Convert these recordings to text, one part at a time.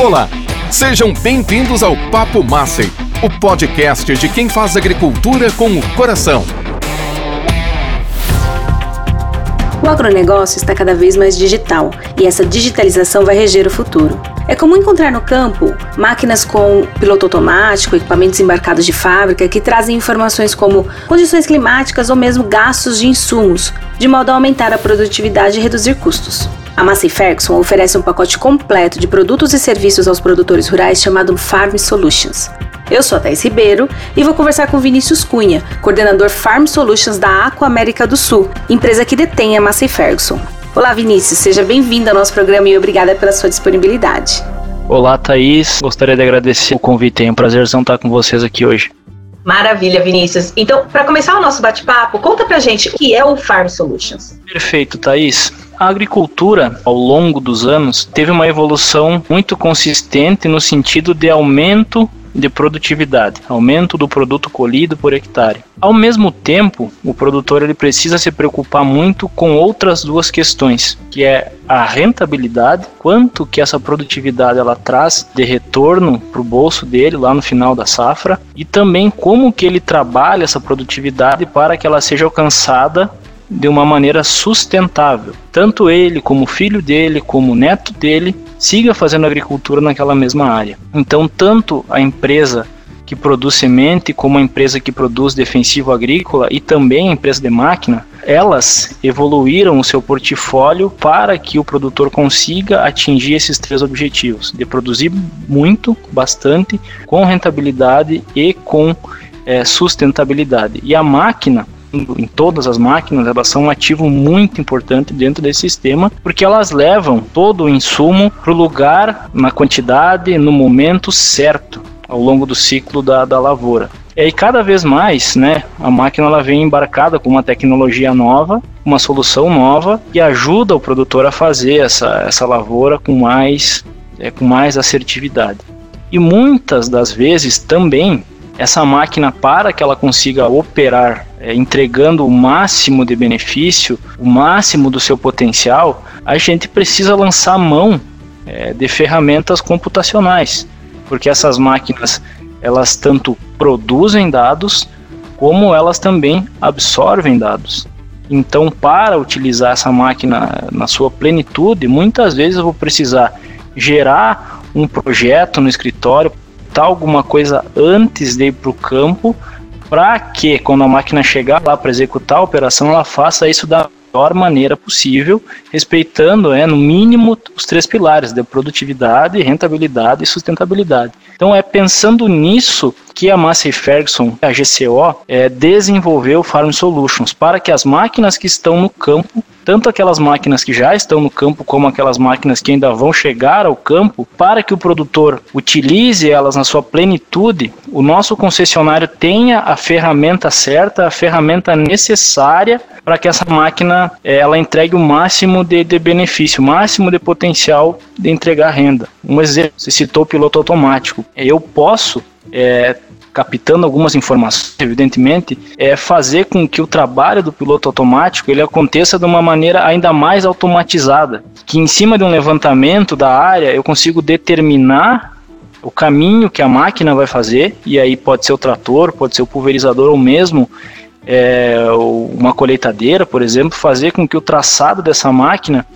Olá, sejam bem-vindos ao Papo Massey, o podcast de quem faz agricultura com o coração. O agronegócio está cada vez mais digital e essa digitalização vai reger o futuro. É comum encontrar no campo máquinas com piloto automático, equipamentos embarcados de fábrica que trazem informações como condições climáticas ou mesmo gastos de insumos, de modo a aumentar a produtividade e reduzir custos. A Massey Ferguson oferece um pacote completo de produtos e serviços aos produtores rurais chamado Farm Solutions. Eu sou a Thais Ribeiro e vou conversar com Vinícius Cunha, coordenador Farm Solutions da Aqua América do Sul, empresa que detém a Massey Ferguson. Olá, Vinícius, seja bem-vindo ao nosso programa e obrigada pela sua disponibilidade. Olá, Thaís. Gostaria de agradecer o convite. É um prazer estar com vocês aqui hoje. Maravilha, Vinícius. Então, para começar o nosso bate-papo, conta pra gente o que é o Farm Solutions. Perfeito, Thaís. A agricultura, ao longo dos anos, teve uma evolução muito consistente no sentido de aumento de produtividade, aumento do produto colhido por hectare. Ao mesmo tempo, o produtor ele precisa se preocupar muito com outras duas questões, que é a rentabilidade, quanto que essa produtividade ela traz de retorno para o bolso dele lá no final da safra, e também como que ele trabalha essa produtividade para que ela seja alcançada de uma maneira sustentável. Tanto ele, como o filho dele, como o neto dele, siga fazendo agricultura naquela mesma área. Então, tanto a empresa que produz semente, como a empresa que produz defensivo agrícola e também a empresa de máquina, elas evoluíram o seu portfólio para que o produtor consiga atingir esses três objetivos: de produzir muito, bastante, com rentabilidade e com é, sustentabilidade. E a máquina em todas as máquinas, elas são um ativo muito importante dentro desse sistema, porque elas levam todo o insumo para o lugar, na quantidade, no momento certo, ao longo do ciclo da, da lavoura. E aí, cada vez mais, né, a máquina ela vem embarcada com uma tecnologia nova, uma solução nova, que ajuda o produtor a fazer essa, essa lavoura com mais, é, com mais assertividade. E muitas das vezes também essa máquina, para que ela consiga operar é, entregando o máximo de benefício, o máximo do seu potencial, a gente precisa lançar mão é, de ferramentas computacionais, porque essas máquinas elas tanto produzem dados como elas também absorvem dados. Então, para utilizar essa máquina na sua plenitude, muitas vezes eu vou precisar gerar um projeto no escritório alguma coisa antes de ir para o campo, para que quando a máquina chegar lá para executar a operação, ela faça isso da melhor maneira possível, respeitando, é, no mínimo, os três pilares de produtividade, rentabilidade e sustentabilidade. Então é pensando nisso que a Massey Ferguson, a GCO, é, desenvolveu Farm Solutions para que as máquinas que estão no campo tanto aquelas máquinas que já estão no campo como aquelas máquinas que ainda vão chegar ao campo, para que o produtor utilize elas na sua plenitude, o nosso concessionário tenha a ferramenta certa, a ferramenta necessária para que essa máquina eh, ela entregue o máximo de, de benefício, o máximo de potencial de entregar renda. Um exemplo, você citou o piloto automático. Eu posso é, captando algumas informações, evidentemente, é fazer com que o trabalho do piloto automático ele aconteça de uma maneira ainda mais automatizada, que em cima de um levantamento da área eu consigo determinar o caminho que a máquina vai fazer, e aí pode ser o trator, pode ser o pulverizador ou mesmo é, uma colheitadeira, por exemplo, fazer com que o traçado dessa máquina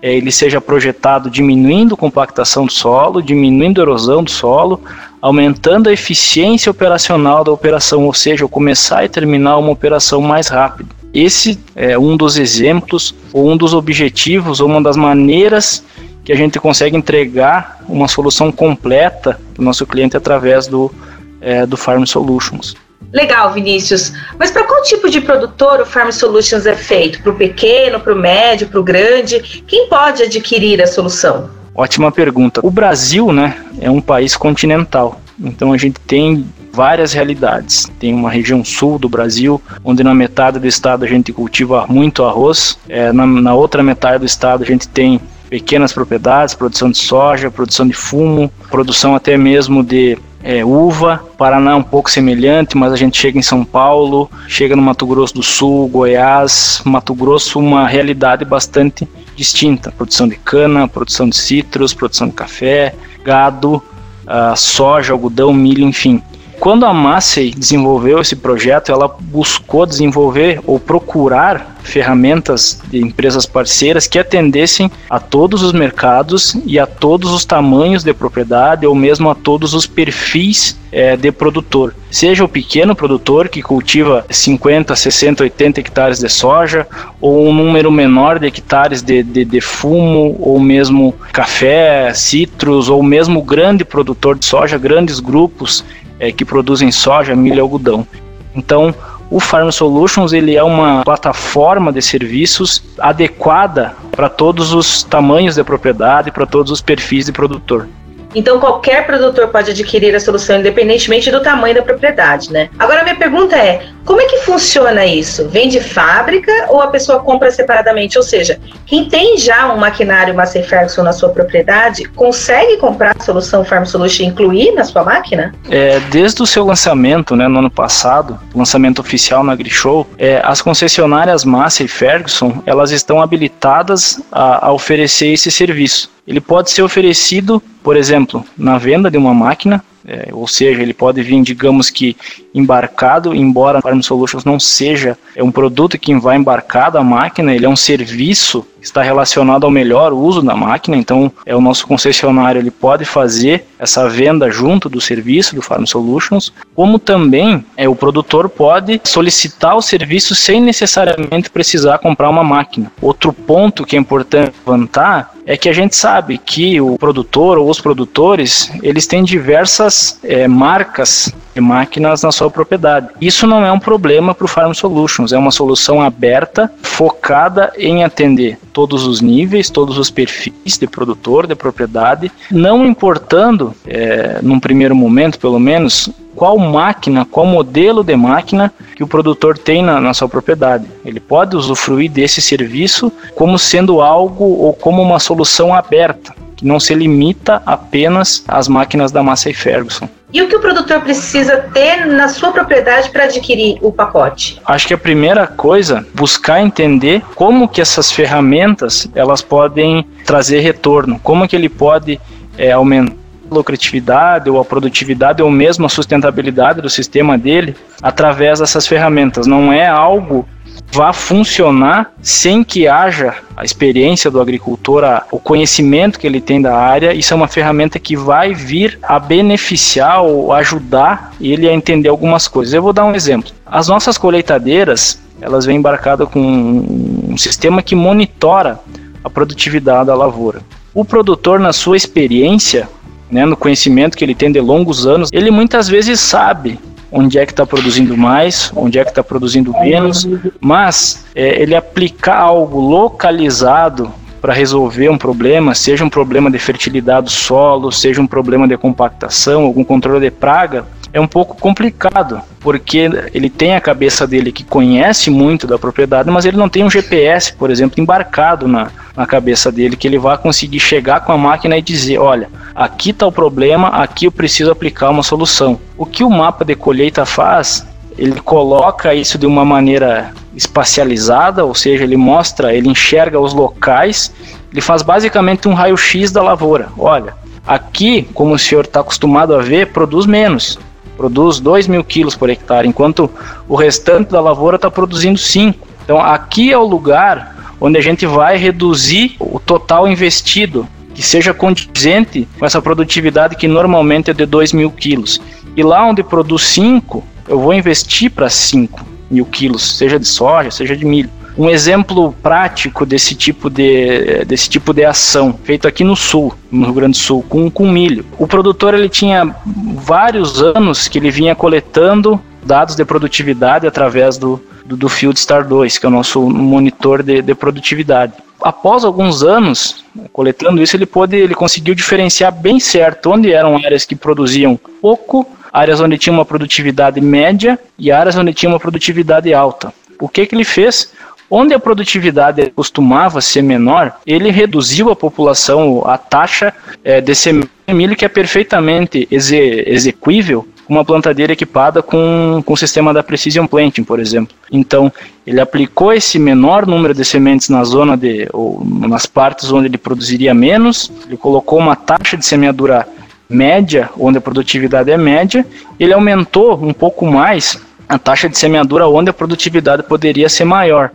é, ele seja projetado diminuindo compactação do solo, diminuindo erosão do solo, aumentando a eficiência operacional da operação, ou seja, começar e terminar uma operação mais rápido. Esse é um dos exemplos, ou um dos objetivos, ou uma das maneiras que a gente consegue entregar uma solução completa para o nosso cliente através do, é, do Farm Solutions. Legal, Vinícius. Mas para qual tipo de produtor o Farm Solutions é feito? Para o pequeno, para o médio, para o grande? Quem pode adquirir a solução? Ótima pergunta. O Brasil, né, é um país continental. Então a gente tem várias realidades. Tem uma região sul do Brasil, onde na metade do estado a gente cultiva muito arroz, é, na, na outra metade do estado a gente tem pequenas propriedades, produção de soja, produção de fumo, produção até mesmo de é, uva. Paraná é um pouco semelhante, mas a gente chega em São Paulo, chega no Mato Grosso do Sul, Goiás, Mato Grosso, uma realidade bastante distinta: produção de cana, produção de citros, produção de café, gado, uh, soja, algodão, milho, enfim. Quando a Massey desenvolveu esse projeto, ela buscou desenvolver ou procurar ferramentas de empresas parceiras que atendessem a todos os mercados e a todos os tamanhos de propriedade ou mesmo a todos os perfis é, de produtor. Seja o pequeno produtor que cultiva 50, 60, 80 hectares de soja, ou um número menor de hectares de, de, de fumo, ou mesmo café, citros, ou mesmo o grande produtor de soja, grandes grupos é, que produzem soja, milho e algodão. Então, o Farm Solutions ele é uma plataforma de serviços adequada para todos os tamanhos de propriedade, para todos os perfis de produtor. Então qualquer produtor pode adquirir a solução independentemente do tamanho da propriedade, né? Agora minha pergunta é, como é que funciona isso? Vem de fábrica ou a pessoa compra separadamente? Ou seja, quem tem já um maquinário Massey Ferguson na sua propriedade, consegue comprar a solução Farm Solution e incluir na sua máquina? É, desde o seu lançamento, né, no ano passado, lançamento oficial na AgriShow, é, as concessionárias Massey Ferguson, elas estão habilitadas a, a oferecer esse serviço. Ele pode ser oferecido, por exemplo, na venda de uma máquina, é, ou seja, ele pode vir, digamos que, embarcado, embora a Farm Solutions não seja é um produto que vai embarcado à máquina, ele é um serviço que está relacionado ao melhor uso da máquina, então é o nosso concessionário, ele pode fazer essa venda junto do serviço do Farm Solutions, como também é, o produtor pode solicitar o serviço sem necessariamente precisar comprar uma máquina. Outro ponto que é importante levantar é que a gente sabe que o produtor ou os produtores eles têm diversas é, marcas de máquinas na sua propriedade. Isso não é um problema para o Farm Solutions, é uma solução aberta, focada em atender todos os níveis, todos os perfis de produtor, de propriedade, não importando, é, num primeiro momento pelo menos, qual máquina, qual modelo de máquina que o produtor tem na, na, sua propriedade. Ele pode usufruir desse serviço como sendo algo ou como uma solução aberta, que não se limita apenas às máquinas da Massey Ferguson. E o que o produtor precisa ter na sua propriedade para adquirir o pacote? Acho que a primeira coisa, buscar entender como que essas ferramentas elas podem trazer retorno, como que ele pode é, aumentar a lucratividade ou a produtividade ou mesmo a sustentabilidade do sistema dele através dessas ferramentas. Não é algo vá funcionar sem que haja a experiência do agricultor, a, o conhecimento que ele tem da área. Isso é uma ferramenta que vai vir a beneficiar ou ajudar ele a entender algumas coisas. Eu vou dar um exemplo. As nossas colheitadeiras, elas vêm embarcadas com um sistema que monitora a produtividade da lavoura. O produtor, na sua experiência, né, no conhecimento que ele tem de longos anos, ele muitas vezes sabe onde é que está produzindo mais, onde é que está produzindo menos, mas é, ele aplicar algo localizado para resolver um problema, seja um problema de fertilidade do solo, seja um problema de compactação, algum controle de praga, é um pouco complicado, porque ele tem a cabeça dele que conhece muito da propriedade, mas ele não tem um GPS, por exemplo, embarcado na, na cabeça dele, que ele vai conseguir chegar com a máquina e dizer: olha, aqui está o problema, aqui eu preciso aplicar uma solução. O que o mapa de colheita faz ele coloca isso de uma maneira espacializada, ou seja, ele mostra, ele enxerga os locais, ele faz basicamente um raio-x da lavoura. Olha, aqui, como o senhor está acostumado a ver, produz menos produz 2 mil quilos por hectare, enquanto o restante da lavoura está produzindo 5. Então aqui é o lugar onde a gente vai reduzir o total investido, que seja condizente com essa produtividade que normalmente é de 2 mil quilos. E lá onde produz 5, eu vou investir para 5 mil quilos, seja de soja, seja de milho. Um exemplo prático desse tipo de, desse tipo de ação, feito aqui no sul, no Rio Grande do Sul, com, com milho. O produtor ele tinha vários anos que ele vinha coletando dados de produtividade através do, do, do Field Star 2, que é o nosso monitor de, de produtividade após alguns anos coletando isso, ele pôde, ele conseguiu diferenciar bem certo onde eram áreas que produziam pouco, áreas onde tinha uma produtividade média e áreas onde tinha uma produtividade alta. O que que ele fez? Onde a produtividade costumava ser menor, ele reduziu a população, a taxa é, desse milho que é perfeitamente exe execuível uma plantadeira equipada com, com o sistema da Precision Planting, por exemplo. Então, ele aplicou esse menor número de sementes na zona de, ou nas partes onde ele produziria menos, ele colocou uma taxa de semeadura média, onde a produtividade é média, ele aumentou um pouco mais a taxa de semeadura onde a produtividade poderia ser maior.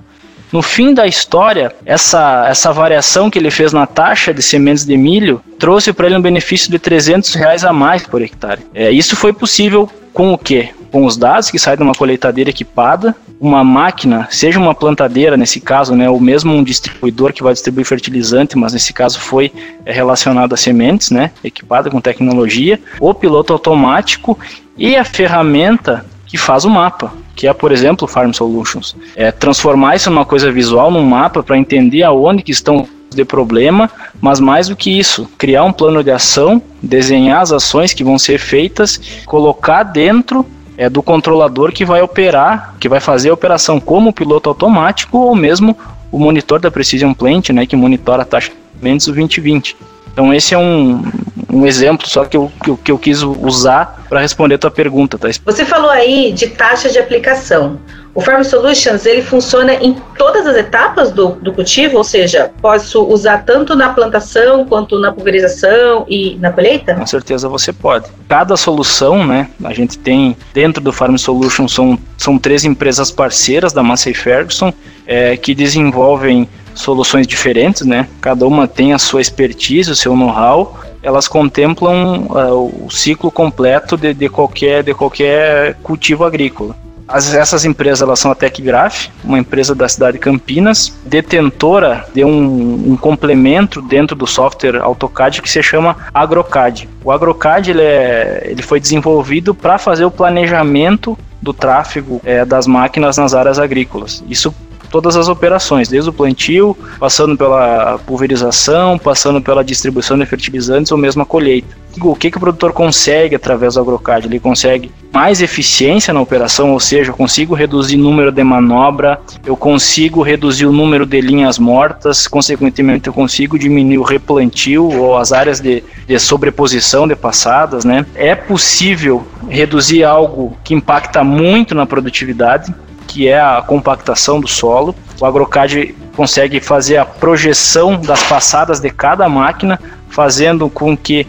No fim da história, essa, essa variação que ele fez na taxa de sementes de milho trouxe para ele um benefício de 300 reais a mais por hectare. É, isso foi possível com o quê? Com os dados que saem de uma colheitadeira equipada, uma máquina, seja uma plantadeira nesse caso, né, ou mesmo um distribuidor que vai distribuir fertilizante, mas nesse caso foi é, relacionado a sementes, né, equipada com tecnologia, o piloto automático e a ferramenta que faz o mapa, que é, por exemplo, o Farm Solutions. É transformar isso numa coisa visual, num mapa, para entender aonde que estão de problema, mas mais do que isso, criar um plano de ação, desenhar as ações que vão ser feitas, colocar dentro é, do controlador que vai operar, que vai fazer a operação como piloto automático ou mesmo o monitor da Precision Plant, né, que monitora a taxa de vendas do 2020. Então esse é um, um exemplo só que eu, que eu, que eu quis usar para responder a tua pergunta, tá? Você falou aí de taxa de aplicação. O Farm Solutions ele funciona em todas as etapas do, do cultivo, ou seja, posso usar tanto na plantação quanto na pulverização e na colheita? Com certeza você pode. Cada solução, né? A gente tem dentro do Farm Solutions são, são três empresas parceiras da Massey Ferguson é, que desenvolvem soluções diferentes, né? Cada uma tem a sua expertise, o seu know-how. Elas contemplam uh, o ciclo completo de, de, qualquer, de qualquer cultivo agrícola. As, essas empresas elas são a TecGraph, uma empresa da cidade de Campinas, detentora de um, um complemento dentro do software AutoCAD que se chama AgroCAD. O AgroCAD ele, é, ele foi desenvolvido para fazer o planejamento do tráfego é, das máquinas nas áreas agrícolas. Isso todas as operações, desde o plantio, passando pela pulverização, passando pela distribuição de fertilizantes ou mesmo a colheita. O que, que o produtor consegue através do AgroCAD? Ele consegue mais eficiência na operação, ou seja, eu consigo reduzir o número de manobra, eu consigo reduzir o número de linhas mortas, consequentemente eu consigo diminuir o replantio ou as áreas de, de sobreposição de passadas, né? É possível reduzir algo que impacta muito na produtividade, que é a compactação do solo. O AgroCAD consegue fazer a projeção das passadas de cada máquina, fazendo com que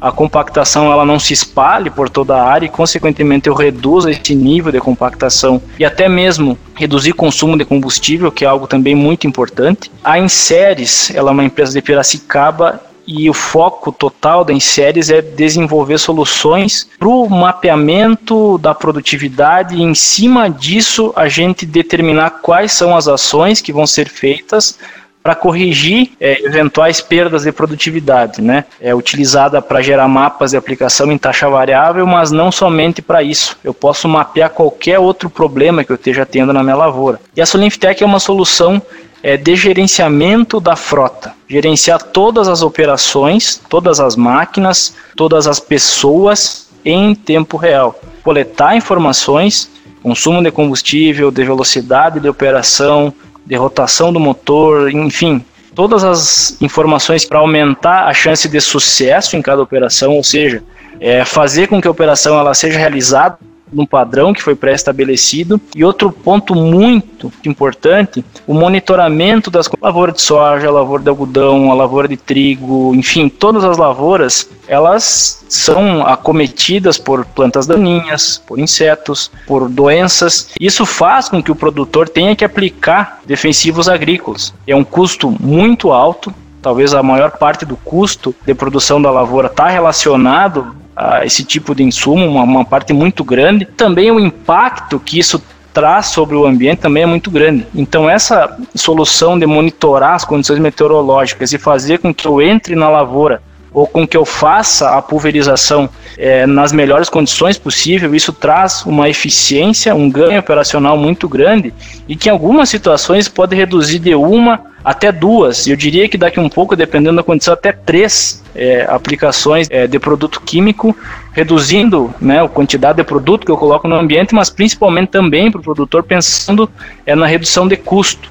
a compactação ela não se espalhe por toda a área e, consequentemente, eu reduza esse nível de compactação e até mesmo reduzir consumo de combustível, que é algo também muito importante. A Inseres, ela é uma empresa de Piracicaba e o foco total da Inseres é desenvolver soluções para o mapeamento da produtividade e em cima disso a gente determinar quais são as ações que vão ser feitas para corrigir é, eventuais perdas de produtividade, né? É utilizada para gerar mapas de aplicação em taxa variável, mas não somente para isso. Eu posso mapear qualquer outro problema que eu esteja tendo na minha lavoura. E a Solinftech é uma solução é, de gerenciamento da frota, gerenciar todas as operações, todas as máquinas, todas as pessoas em tempo real, coletar informações, consumo de combustível, de velocidade de operação, de rotação do motor, enfim, todas as informações para aumentar a chance de sucesso em cada operação, ou seja, é, fazer com que a operação ela seja realizada num padrão que foi pré-estabelecido. E outro ponto muito importante, o monitoramento das lavouras de soja, lavoura de algodão, lavoura de trigo, enfim, todas as lavouras, elas são acometidas por plantas daninhas, por insetos, por doenças. Isso faz com que o produtor tenha que aplicar defensivos agrícolas. É um custo muito alto, talvez a maior parte do custo de produção da lavoura está relacionado a esse tipo de insumo, uma, uma parte muito grande. Também o impacto que isso traz sobre o ambiente também é muito grande. Então essa solução de monitorar as condições meteorológicas e fazer com que eu entre na lavoura ou com que eu faça a pulverização é, nas melhores condições possível, isso traz uma eficiência, um ganho operacional muito grande e que em algumas situações pode reduzir de uma até duas, eu diria que daqui um pouco, dependendo da condição, até três é, aplicações é, de produto químico, reduzindo né, a quantidade de produto que eu coloco no ambiente, mas principalmente também para o produtor pensando é, na redução de custo.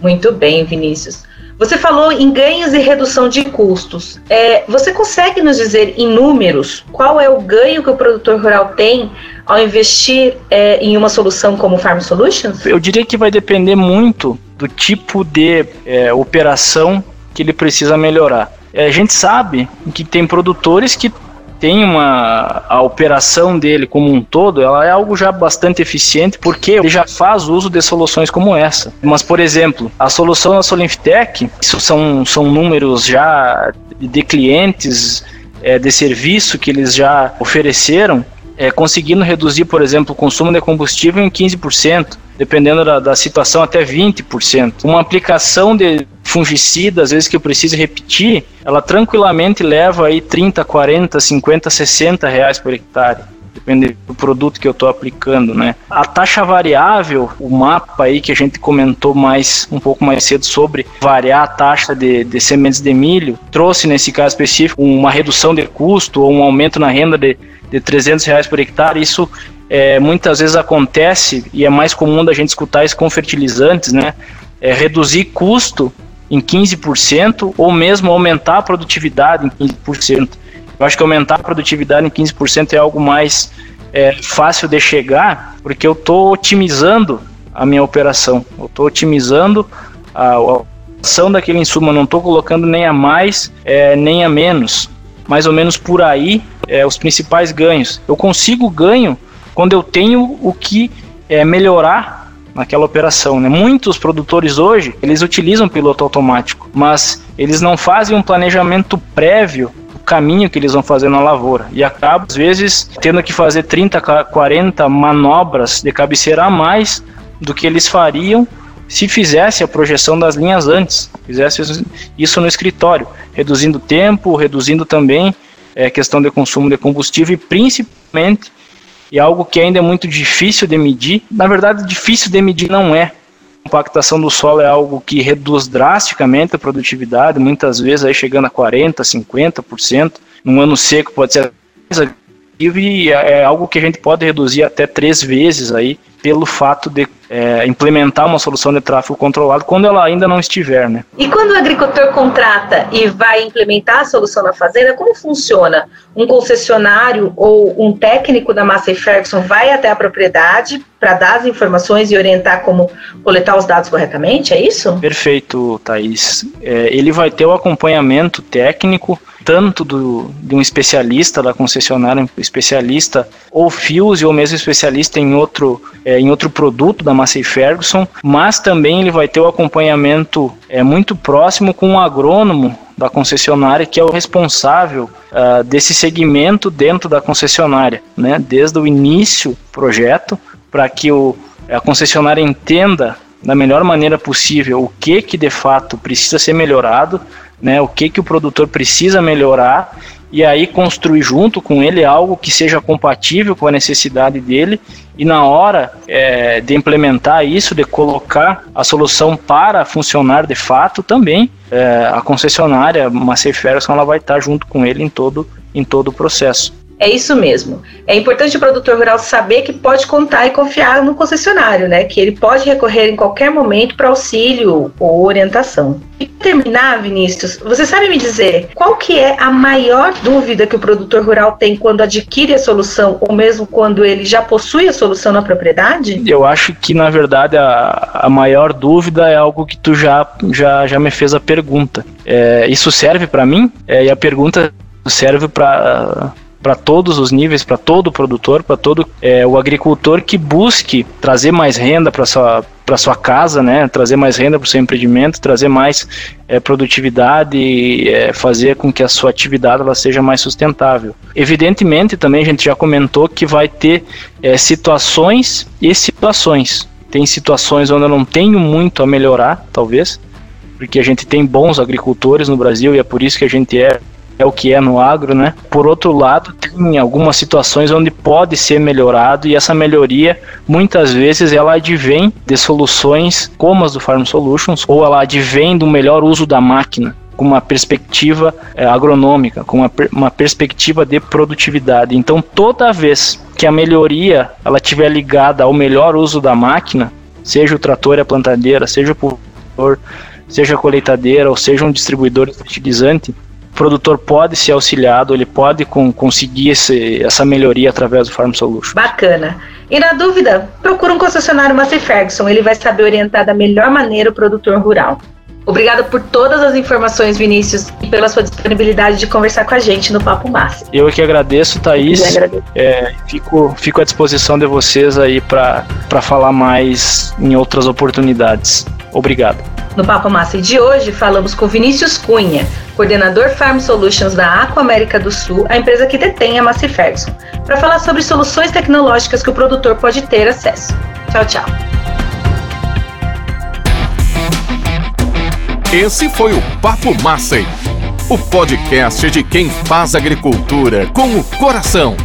Muito bem, Vinícius. Você falou em ganhos e redução de custos. É, você consegue nos dizer em números qual é o ganho que o produtor rural tem ao investir é, em uma solução como Farm Solutions? Eu diria que vai depender muito do tipo de é, operação que ele precisa melhorar. É, a gente sabe que tem produtores que tem uma a operação dele como um todo, ela é algo já bastante eficiente porque ele já faz uso de soluções como essa. Mas por exemplo, a solução da Solinftec, isso são são números já de clientes é, de serviço que eles já ofereceram, é, conseguindo reduzir, por exemplo, o consumo de combustível em 15% dependendo da, da situação, até 20%. Uma aplicação de fungicida, às vezes que eu preciso repetir, ela tranquilamente leva aí 30, 40, 50, 60 reais por hectare depende do produto que eu estou aplicando, né? A taxa variável, o mapa aí que a gente comentou mais um pouco mais cedo sobre variar a taxa de, de sementes de milho, trouxe nesse caso específico uma redução de custo ou um aumento na renda de, de 300 reais por hectare. Isso é, muitas vezes acontece e é mais comum da gente escutar isso com fertilizantes, né? É reduzir custo em 15% ou mesmo aumentar a produtividade em 15%. Eu acho que aumentar a produtividade em 15% é algo mais é, fácil de chegar, porque eu estou otimizando a minha operação, eu estou otimizando a, a ação daquele insumo, eu não estou colocando nem a mais é, nem a menos. Mais ou menos por aí é, os principais ganhos. Eu consigo ganho quando eu tenho o que é, melhorar naquela operação. Né? Muitos produtores hoje, eles utilizam piloto automático, mas eles não fazem um planejamento prévio do caminho que eles vão fazer na lavoura e acabam, às vezes, tendo que fazer 30, 40 manobras de cabeceira a mais do que eles fariam se fizesse a projeção das linhas antes, fizesse isso no escritório, reduzindo tempo, reduzindo também é, questão de consumo de combustível e principalmente e algo que ainda é muito difícil de medir. Na verdade, difícil de medir não é. A compactação do solo é algo que reduz drasticamente a produtividade, muitas vezes aí chegando a 40%, 50%. Num ano seco pode ser e é, é algo que a gente pode reduzir até três vezes aí pelo fato de é, implementar uma solução de tráfego controlado quando ela ainda não estiver, né? E quando o agricultor contrata e vai implementar a solução na fazenda, como funciona? Um concessionário ou um técnico da Massey Ferguson vai até a propriedade para dar as informações e orientar como coletar os dados corretamente, é isso? Perfeito, Thaís. É, ele vai ter o acompanhamento técnico tanto do, de um especialista da concessionária, um especialista ou Fuse ou mesmo especialista em outro, é, em outro produto da Massey Ferguson, mas também ele vai ter o acompanhamento é, muito próximo com um agrônomo da concessionária que é o responsável uh, desse segmento dentro da concessionária, né, desde o início do projeto, para que o, a concessionária entenda da melhor maneira possível o que que de fato precisa ser melhorado né? O que que o produtor precisa melhorar e aí construir junto com ele algo que seja compatível com a necessidade dele e na hora é, de implementar isso, de colocar a solução para funcionar de fato também, é, a concessionária, uma Ferguson, ela vai estar junto com ele em todo, em todo o processo. É isso mesmo. É importante o produtor rural saber que pode contar e confiar no concessionário, né? Que ele pode recorrer em qualquer momento para auxílio ou orientação. E para terminar, Vinícius, você sabe me dizer qual que é a maior dúvida que o produtor rural tem quando adquire a solução ou mesmo quando ele já possui a solução na propriedade? Eu acho que na verdade a, a maior dúvida é algo que tu já já, já me fez a pergunta. É, isso serve para mim? É, e a pergunta serve para para todos os níveis, para todo produtor, para todo é, o agricultor que busque trazer mais renda para sua para sua casa, né, trazer mais renda para o seu empreendimento, trazer mais é, produtividade e é, fazer com que a sua atividade ela seja mais sustentável. Evidentemente, também a gente já comentou que vai ter é, situações e situações. Tem situações onde eu não tenho muito a melhorar, talvez, porque a gente tem bons agricultores no Brasil e é por isso que a gente é é o que é no agro, né? Por outro lado, tem algumas situações onde pode ser melhorado e essa melhoria muitas vezes ela advém de soluções como as do Farm Solutions ou ela advém do melhor uso da máquina com uma perspectiva é, agronômica, com uma, uma perspectiva de produtividade. Então, toda vez que a melhoria ela estiver ligada ao melhor uso da máquina, seja o trator e a plantadeira, seja o pulverizador, seja colheitadeira ou seja um distribuidor fertilizante, produtor pode ser auxiliado, ele pode com, conseguir esse, essa melhoria através do Farm Solution. Bacana. E na dúvida, procura um concessionário Massey Ferguson, ele vai saber orientar da melhor maneira o produtor rural. Obrigada por todas as informações, Vinícius, e pela sua disponibilidade de conversar com a gente no Papo Massa. Eu que agradeço, Thaís. Eu agradeço. É, fico, fico à disposição de vocês aí para falar mais em outras oportunidades. Obrigado. No Papo Massa de hoje, falamos com Vinícius Cunha, coordenador Farm Solutions da Aqua América do Sul, a empresa que detém a Massey Ferguson, para falar sobre soluções tecnológicas que o produtor pode ter acesso. Tchau, tchau. Esse foi o Papo Massey, o podcast de quem faz agricultura com o coração.